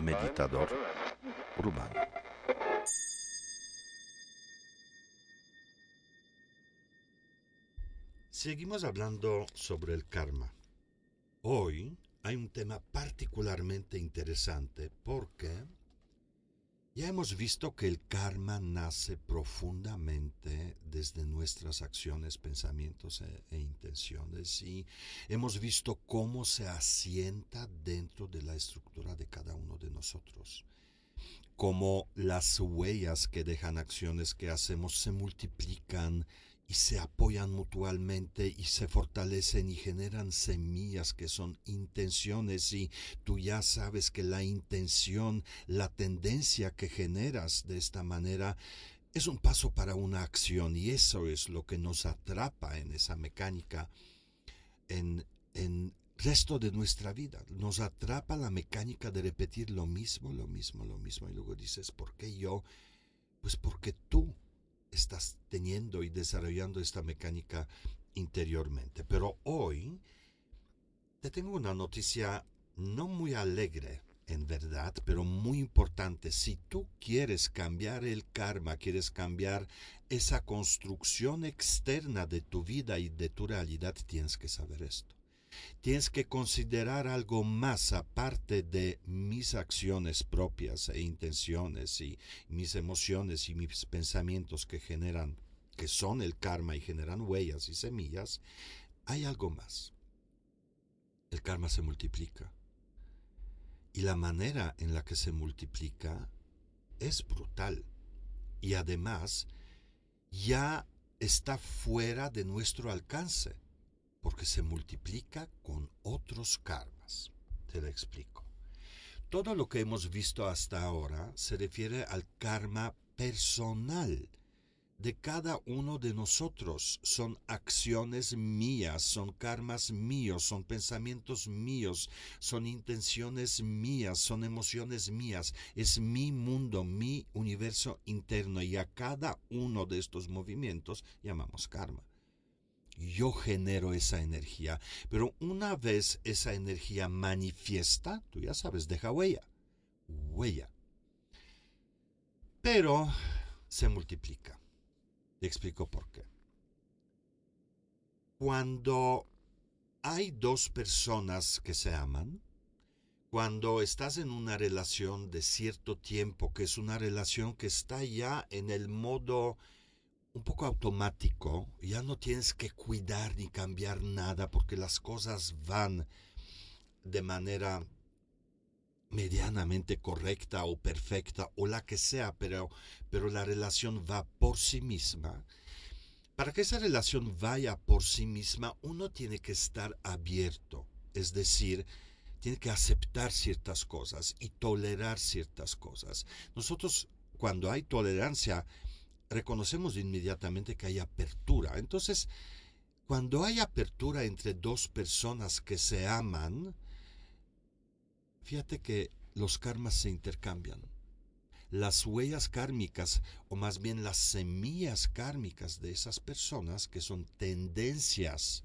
Meditador urbano. Seguimos hablando sobre el karma. Hoy hay un tema particularmente interesante porque ya hemos visto que el karma nace profundamente desde nuestras acciones, pensamientos e, e, intenciones y hemos visto cómo se asienta dentro de la estructura de cada uno de nosotros. Cómo las huellas que dejan acciones que hacemos se multiplican y se apoyan mutuamente y se fortalecen y generan semillas que son intenciones y tú ya sabes que la intención, la tendencia que generas de esta manera es un paso para una acción y eso es lo que nos atrapa en esa mecánica en, en resto de nuestra vida. Nos atrapa la mecánica de repetir lo mismo, lo mismo, lo mismo y luego dices, ¿por qué yo? Pues porque tú estás teniendo y desarrollando esta mecánica interiormente. Pero hoy te tengo una noticia no muy alegre, en verdad, pero muy importante. Si tú quieres cambiar el karma, quieres cambiar esa construcción externa de tu vida y de tu realidad, tienes que saber esto. Tienes que considerar algo más aparte de mis acciones propias e intenciones y mis emociones y mis pensamientos que generan, que son el karma y generan huellas y semillas. Hay algo más. El karma se multiplica. Y la manera en la que se multiplica es brutal. Y además ya está fuera de nuestro alcance porque se multiplica con otros karmas. Te lo explico. Todo lo que hemos visto hasta ahora se refiere al karma personal de cada uno de nosotros. Son acciones mías, son karmas míos, son pensamientos míos, son intenciones mías, son emociones mías. Es mi mundo, mi universo interno y a cada uno de estos movimientos llamamos karma yo genero esa energía, pero una vez esa energía manifiesta, tú ya sabes, deja huella, huella. Pero se multiplica. Te explico por qué. Cuando hay dos personas que se aman, cuando estás en una relación de cierto tiempo, que es una relación que está ya en el modo un poco automático, ya no tienes que cuidar ni cambiar nada porque las cosas van de manera medianamente correcta o perfecta o la que sea, pero, pero la relación va por sí misma. Para que esa relación vaya por sí misma, uno tiene que estar abierto, es decir, tiene que aceptar ciertas cosas y tolerar ciertas cosas. Nosotros, cuando hay tolerancia, reconocemos inmediatamente que hay apertura. Entonces, cuando hay apertura entre dos personas que se aman, fíjate que los karmas se intercambian. Las huellas kármicas, o más bien las semillas kármicas de esas personas, que son tendencias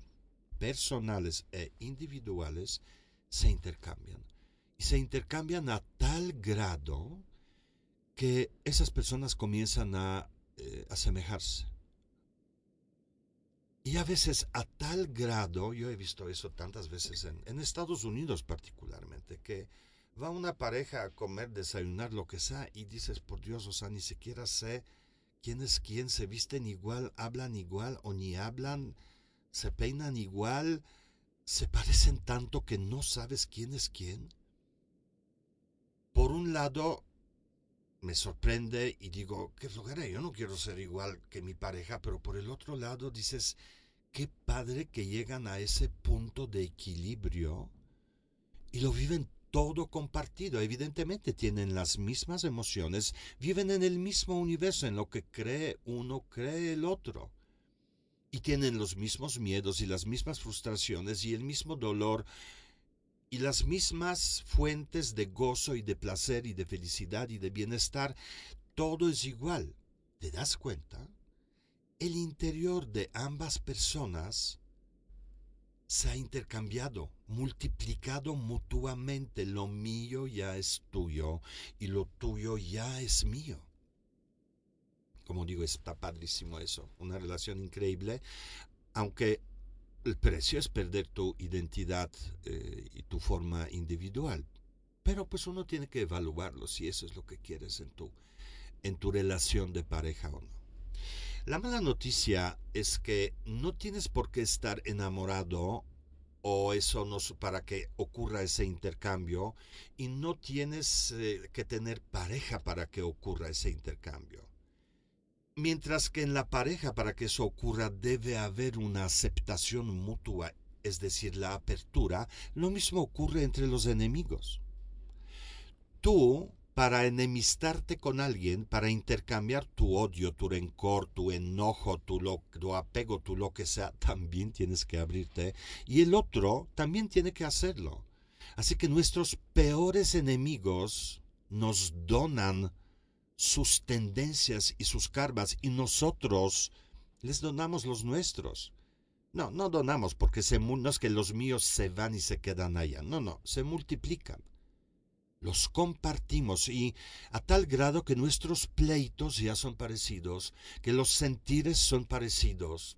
personales e individuales, se intercambian. Y se intercambian a tal grado que esas personas comienzan a eh, asemejarse. Y a veces a tal grado, yo he visto eso tantas veces en, en, Estados Unidos particularmente, que va una pareja a comer, desayunar, lo que sea, y dices, por Dios, o sea, ni siquiera sé quién es quién, se visten igual, hablan igual o ni hablan, se peinan igual, se parecen tanto que no sabes quién es quién. Por un lado, me sorprende y digo, qué flojera, yo no quiero ser igual que mi pareja, pero por el otro lado dices, qué padre que llegan a ese punto de equilibrio y lo viven todo compartido. Evidentemente tienen las mismas emociones, viven en el mismo universo, en lo que cree uno, cree el otro. Y tienen los mismos miedos y las mismas frustraciones y el mismo dolor y las mismas fuentes de gozo y de placer y de felicidad y de bienestar, todo es igual. ¿Te das cuenta? El interior de ambas personas se ha intercambiado, multiplicado mutuamente. Lo mío ya es tuyo y lo tuyo ya es mío. Como digo, está padrísimo eso, una relación increíble, aunque el precio es perder tu identidad eh, y tu forma individual. Pero pues uno tiene que evaluarlo si eso es lo que quieres en tu, en tu relación de pareja o no. La mala noticia es que no tienes por qué estar enamorado o eso no para que ocurra ese intercambio y no tienes eh, que tener pareja para que ocurra ese intercambio. Mientras que en la pareja para que eso ocurra debe haber una aceptación mutua, es decir, la apertura, lo mismo ocurre entre los enemigos. Tú para enemistarte con alguien, para intercambiar tu odio, tu rencor, tu enojo, tu, tu, apego, tu lo que sea, también tienes que abrirte y el otro también tiene que hacerlo. Así que nuestros peores enemigos nos donan sus tendencias y sus karmas y nosotros les donamos los nuestros. No, no donamos porque se, no es que los míos se van y se quedan allá. No, no, se multiplican los compartimos y a tal grado que nuestros pleitos ya son parecidos, que los sentires son parecidos.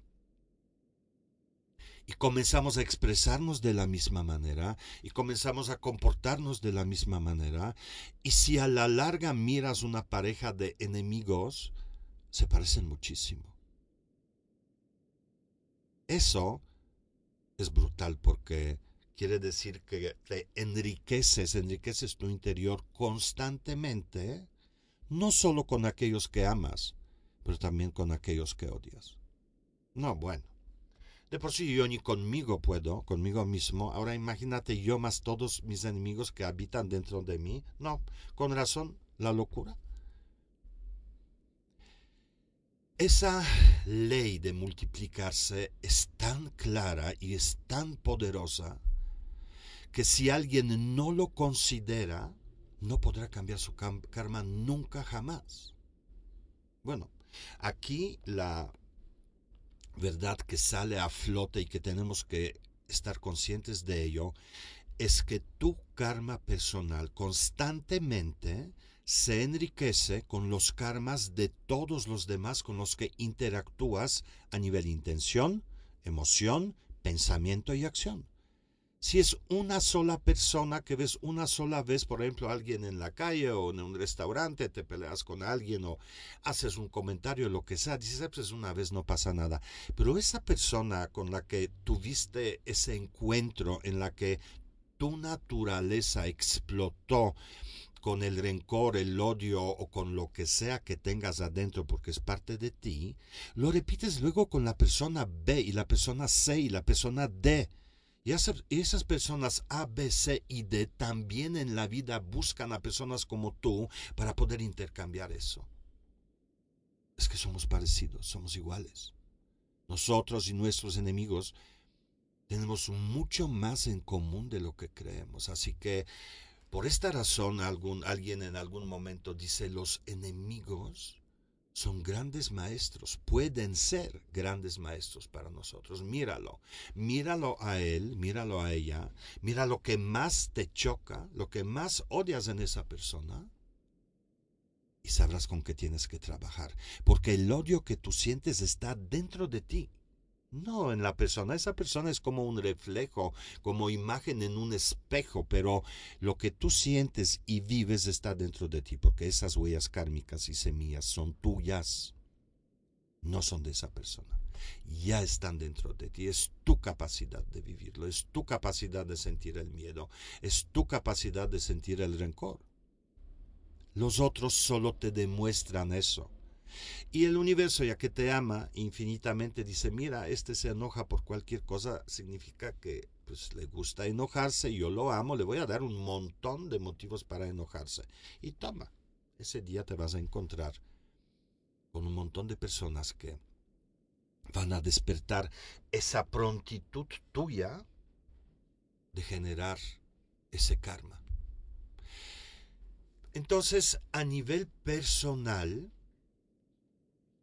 Y comenzamos a expresarnos de la misma manera y comenzamos a comportarnos de la misma manera. Y si a la larga miras una pareja de enemigos, se parecen muchísimo. Eso es brutal porque quiere decir que te enriqueces, enriqueces tu interior constantemente, no solo con aquellos que amas, pero también con aquellos que odias. No, bueno. De por sí yo ni conmigo puedo, conmigo mismo. Ahora imagínate yo más todos mis enemigos que habitan dentro de mí. No, con razón, la locura. Esa ley de multiplicarse es tan clara y es tan poderosa que si alguien no lo considera, no podrá cambiar su karma nunca jamás. Bueno, aquí la verdad que sale a flote y que tenemos que estar conscientes de ello es que tu karma personal constantemente se enriquece con los karmas de todos los demás con los que interactúas a nivel intención, emoción, pensamiento y acción si es una sola persona que ves una sola vez, por ejemplo, alguien en la calle o en un restaurante, te peleas con alguien o haces un comentario, lo que sea, dices, ah, pues una vez no pasa nada. Pero esa persona con la que tuviste ese encuentro en la que tu naturaleza explotó con el rencor, el odio o con lo que sea que tengas adentro porque es parte de ti, lo repites luego con la persona B y la persona C y la persona D y esas personas A, B, C y D también en la vida buscan a personas como tú para poder intercambiar eso. Es que somos parecidos, somos iguales. Nosotros y nuestros enemigos tenemos mucho más en común de lo que creemos. Así que por esta razón algún, alguien en algún momento dice los enemigos son grandes maestros, pueden ser grandes maestros para nosotros. Míralo, míralo a él, míralo a ella, mira lo que más te choca, lo que más odias en esa persona y sabrás con qué tienes que trabajar, porque el odio que tú sientes está dentro de ti. No en la persona, esa persona es como un reflejo, como imagen en un espejo, pero lo que tú sientes y vives está dentro de ti, porque esas huellas kármicas y semillas son tuyas, no son de esa persona. Ya están dentro de ti, es tu capacidad de vivirlo, es tu capacidad de sentir el miedo, es tu capacidad de sentir el rencor. Los otros solo te demuestran eso. Y el universo, ya que te ama infinitamente, dice, mira, este se enoja por cualquier cosa, significa que pues le gusta enojarse, yo lo amo, le voy a dar un montón de motivos para enojarse. Y toma, ese día te vas a encontrar con un montón de personas que van a despertar esa prontitud tuya de generar ese karma. Entonces, a nivel personal,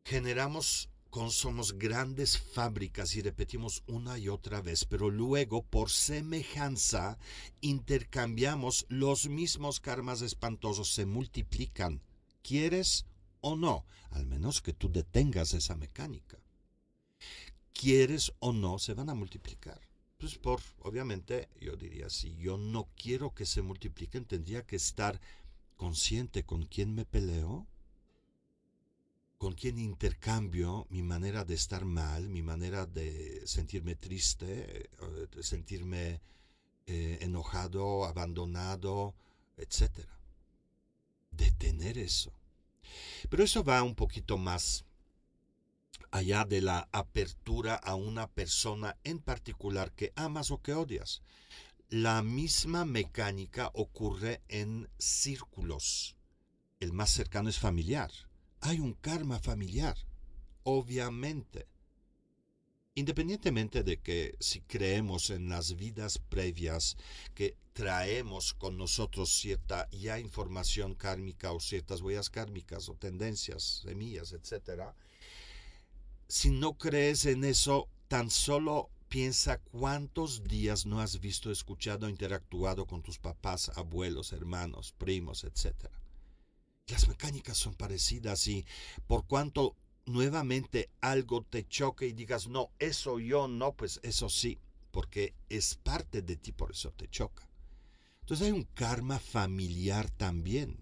generamos somos grandes fábricas y repetimos una y otra vez, pero luego por semejanza intercambiamos los mismos karmas espantosos, se multiplican, quieres o no, al menos que tú detengas esa mecánica. Quieres o no, se van a multiplicar. Pues por, obviamente, yo diría, si yo no quiero que se multipliquen, tendría que estar consciente con quién me peleo, con quién intercambio mi manera de estar mal, mi manera de sentirme triste, de sentirme eh, enojado, abandonado, etc. Detener eso. Pero eso va un poquito más allá de la apertura a una persona en particular que amas o que odias. La misma mecánica ocurre en círculos. El más cercano es familiar hay un karma familiar, obviamente. Independientemente de que si creemos en las vidas previas que traemos con nosotros cierta ya información kármica o ciertas huellas kármicas o tendencias, semillas, etc. Si no crees en eso, tan solo piensa cuántos días no has visto, escuchado, interactuado con tus papás, abuelos, hermanos, primos, etcétera las mecánicas son parecidas y por cuanto nuevamente algo te choque y digas, no, eso yo no, pues eso sí, porque es parte de ti, por eso te choca. Entonces hay un karma familiar también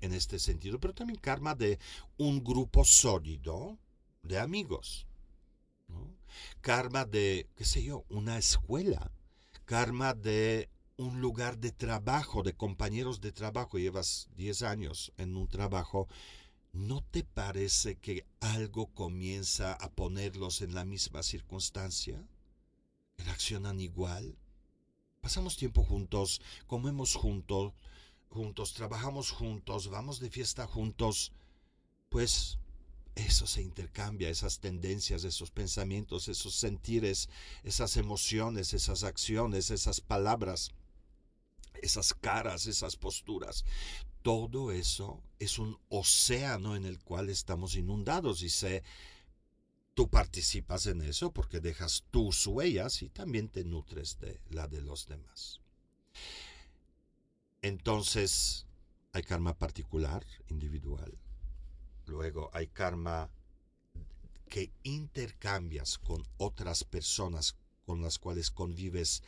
en este sentido, pero también karma de un grupo sólido de amigos. Karma de, qué sé yo, una escuela. Karma de un lugar de trabajo, de compañeros de trabajo, llevas 10 años en un trabajo, ¿no te parece que algo comienza a ponerlos en la misma circunstancia? ¿Reaccionan igual? Pasamos tiempo juntos, comemos juntos, juntos, trabajamos juntos, vamos de fiesta juntos, pues eso se intercambia, esas tendencias, esos pensamientos, esos sentires, esas emociones, esas acciones, esas palabras esas caras, esas posturas. Todo eso es un océano en el cual estamos inundados y sé, tú participas en eso porque dejas tus huellas y también te nutres de la de los demás. Entonces, hay karma particular, individual. Luego hay karma que intercambias con otras personas con las cuales convives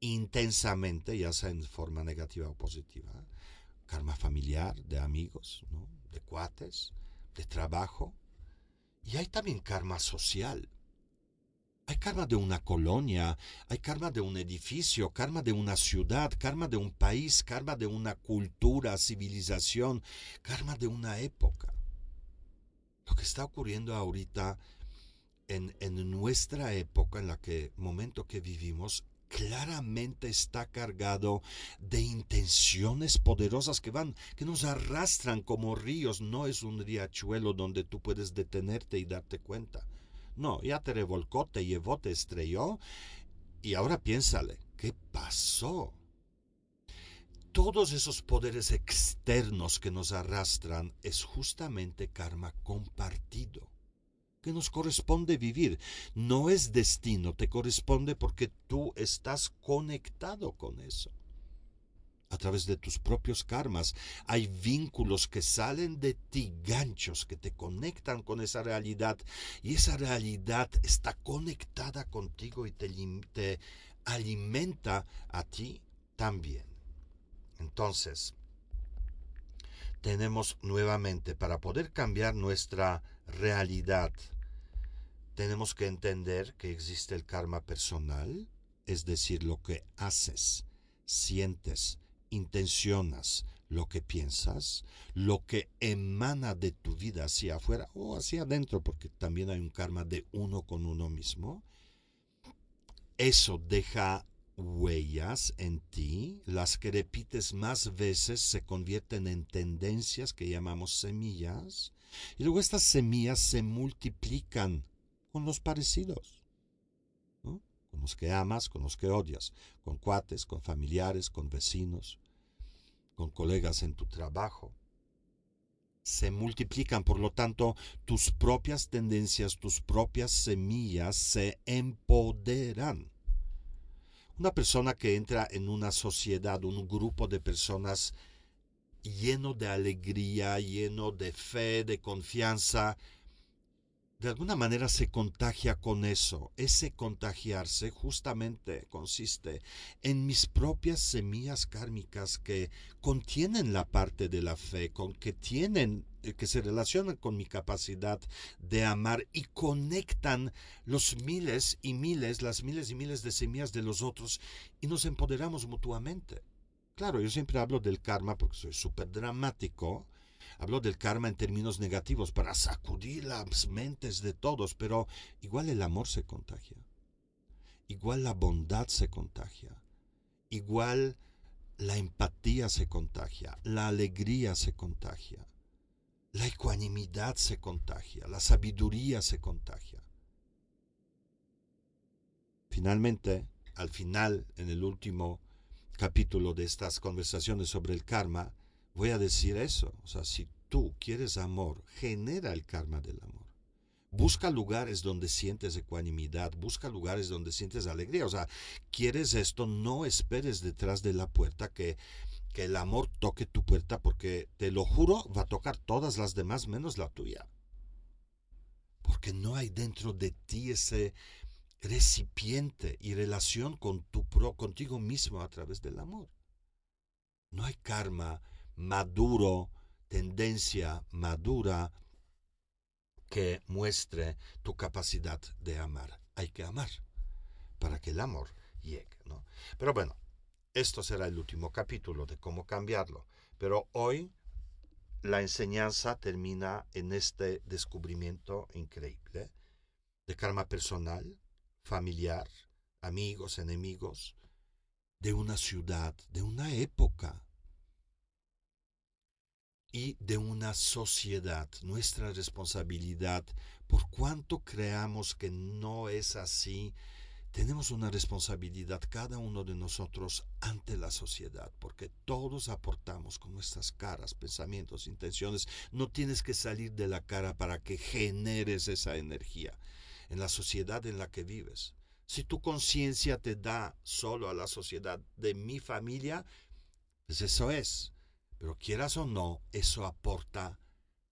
intensamente, ya sea en forma negativa o positiva. Karma familiar, de amigos, de cuates, de trabajo. Y hay también karma social. Hay karma de una colonia, hay karma de un edificio, karma de una ciudad, karma de un país, karma de una cultura, civilización, karma de una época. Lo que está ocurriendo ahorita en, en nuestra época, en la que momento que vivimos, claramente está cargado de intenciones poderosas que van, que nos arrastran como ríos. No es un riachuelo donde tú puedes detenerte y darte cuenta. No, ya te revolcó, te llevó, te estrelló. Y ahora piénsale, ¿qué pasó? Todos esos poderes externos que nos arrastran es justamente karma compartido que nos corresponde vivir. No es destino, te corresponde porque tú estás conectado con eso. A través de tus propios karmas hay vínculos que salen de ti, ganchos que te conectan con esa realidad y esa realidad está conectada contigo y te, te alimenta a ti también. Entonces, tenemos nuevamente para poder cambiar nuestra realidad, tenemos que entender que existe el karma personal, es decir, lo que haces, sientes, intencionas, lo que piensas, lo que emana de tu vida hacia afuera o hacia adentro, porque también hay un karma de uno con uno mismo. Eso deja huellas en ti, las que repites más veces se convierten en tendencias que llamamos semillas, y luego estas semillas se multiplican con los parecidos, con los que amas, con los que odias, con cuates, con familiares, con vecinos, con colegas en tu trabajo. se multiplican, por lo tanto, tus propias tendencias, tus propias semillas se empoderan. Una persona que entra en una sociedad, un grupo de personas lleno de alegría, lleno de fe, de confianza, de alguna manera se contagia con eso. Ese contagiarse justamente consiste en mis propias semillas kármicas que contienen la parte de la fe, con que tienen eh, que se relacionan con mi capacidad de amar y conectan los miles y miles, las miles y miles de semillas de los otros y nos empoderamos mutuamente. Claro, yo siempre hablo del karma porque soy súper dramático Habló del karma en términos negativos para sacudir las mentes de todos, pero igual el amor se contagia. Igual la bondad se contagia. Igual la empatía se contagia. La alegría se contagia. La ecuanimidad se contagia. La sabiduría se contagia. Finalmente, al final, en el último capítulo de estas conversaciones sobre el karma, voy a decir eso. O sea, si tú quieres amor, genera el karma del amor. Busca lugares donde sientes ecuanimidad, busca lugares donde sientes alegría. O sea, quieres esto, no esperes detrás de la puerta que, que el amor toque tu puerta, porque te lo juro, va a tocar todas las demás menos la tuya. Porque no hay dentro de ti ese recipiente y relación con tu pro, contigo mismo a través del amor. No hay karma maduro, tendencia madura que muestre tu capacidad de amar. Hay que amar para que el amor llegue, ¿no? Pero bueno, esto será el último capítulo de cómo cambiarlo. Pero hoy la enseñanza termina en este descubrimiento increíble de karma personal, familiar, amigos, enemigos, de una ciudad, de una época, y de una sociedad, nuestra responsabilidad, por cuanto creamos que no es así, tenemos una responsabilidad cada uno de nosotros ante la sociedad, porque todos aportamos con nuestras caras, pensamientos, intenciones. No tienes que salir de la cara para que generes esa energía en la sociedad en la que vives. Si tu conciencia te da solo a la sociedad de mi familia, pues eso es. Pero quieras o no, eso aporta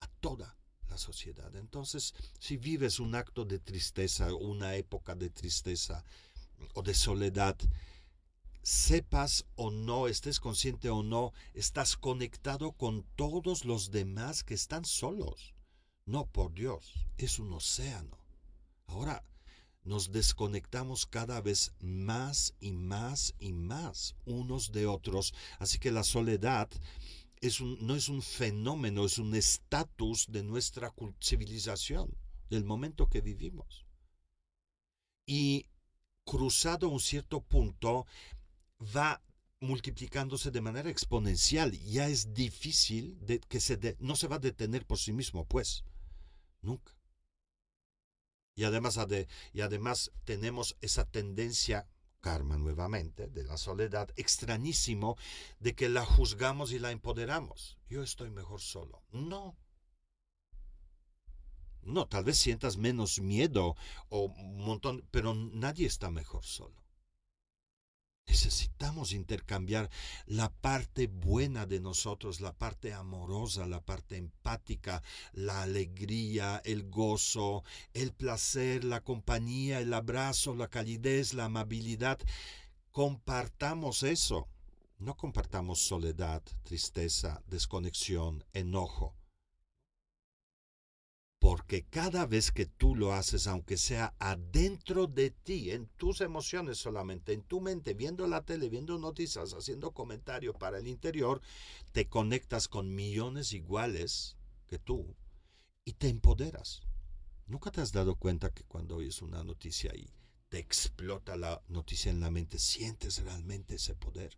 a toda la sociedad. Entonces, si vives un acto de tristeza, una época de tristeza o de soledad, sepas o no, estés consciente o no, estás conectado con todos los demás que están solos. No, por Dios, es un océano. Ahora, nos desconectamos cada vez más y más y más unos de otros. Así que la soledad no es un fenómeno, es un estatus de nuestra civilización, del momento que vivimos. Y cruzado un cierto punto, va multiplicándose de manera exponencial. Ya es difícil que se no se va a detener por sí mismo, pues. Nunca. Y además, y además tenemos esa tendencia, karma nuevamente, de la soledad, extrañísimo, de que la juzgamos y la empoderamos. Yo estoy mejor solo. No. No, tal vez sientas menos miedo o un montón, pero nadie está mejor solo. Necesitamos intercambiar la parte buena de nosotros, la parte amorosa, la parte empática, la alegría, el gozo, el placer, la compañía, el abrazo, la calidez, la amabilidad. Compartamos eso. No compartamos soledad, tristeza, desconexión, enojo porque cada vez que tú lo haces, aunque sea adentro de ti, en tus emociones solamente, en tu mente, viendo la tele, viendo noticias, haciendo comentarios para el interior, te conectas con millones iguales que tú y te empoderas. ¿Nunca te has dado cuenta que cuando oyes una noticia y te explota la noticia en la mente, sientes realmente ese poder?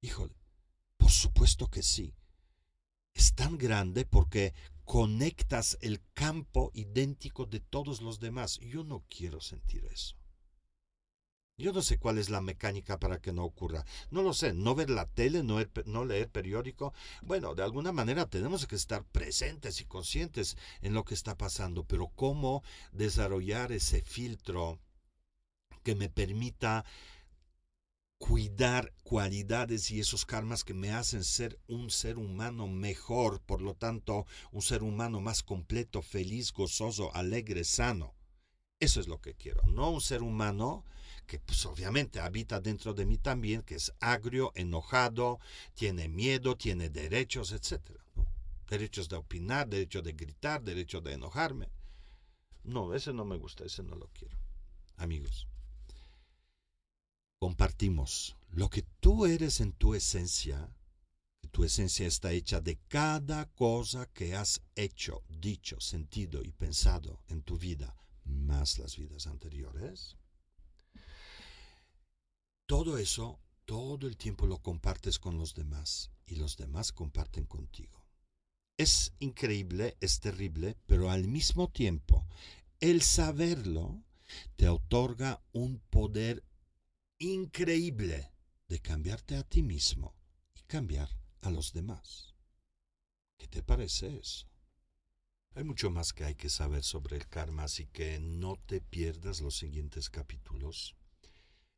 Híjole, por supuesto que sí. Es tan grande porque conectas el campo idéntico de todos los demás. Yo no quiero sentir eso. Yo no sé cuál es la mecánica para que no ocurra. No lo sé. No ver la tele, no, no, leer periódico. Bueno, de alguna manera tenemos que estar presentes y conscientes en lo que está pasando. Pero cómo desarrollar ese filtro que me permita cuidar cualidades y esos karmas que me hacen ser un ser humano mejor, por lo tanto, un ser humano más completo, feliz, gozoso, alegre, sano. Eso es lo que quiero, no un ser humano que pues obviamente habita dentro de mí también, que es agrio, enojado, tiene miedo, tiene derechos, etc. Derechos de opinar, derecho de gritar, derecho de enojarme. No, ese no me gusta, ese no lo quiero. Amigos, lo que tú eres en tu esencia, tu esencia está hecha de cada cosa que has hecho, dicho, sentido y pensado en tu vida, más las vidas anteriores. Todo eso, todo el tiempo lo compartes con los demás y los demás comparten contigo. Es increíble, es terrible, pero al mismo tiempo, el saberlo te otorga un poder increíble de cambiarte a ti mismo y cambiar a los demás. ¿Qué te parece eso? Hay mucho más que hay que saber sobre el karma, así que no te pierdas los siguientes capítulos,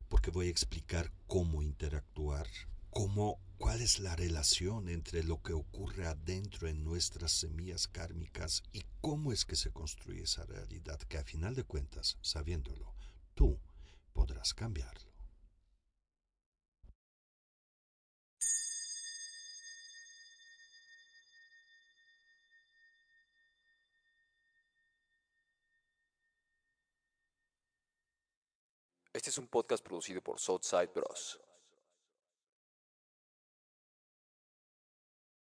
porque voy a explicar cómo interactuar, cómo, cuál es la relación entre lo que ocurre adentro en nuestras semillas kármicas y cómo es que se construye esa realidad, que a final de cuentas, sabiéndolo, tú podrás cambiarlo. Este es un podcast producido por Southside Bros.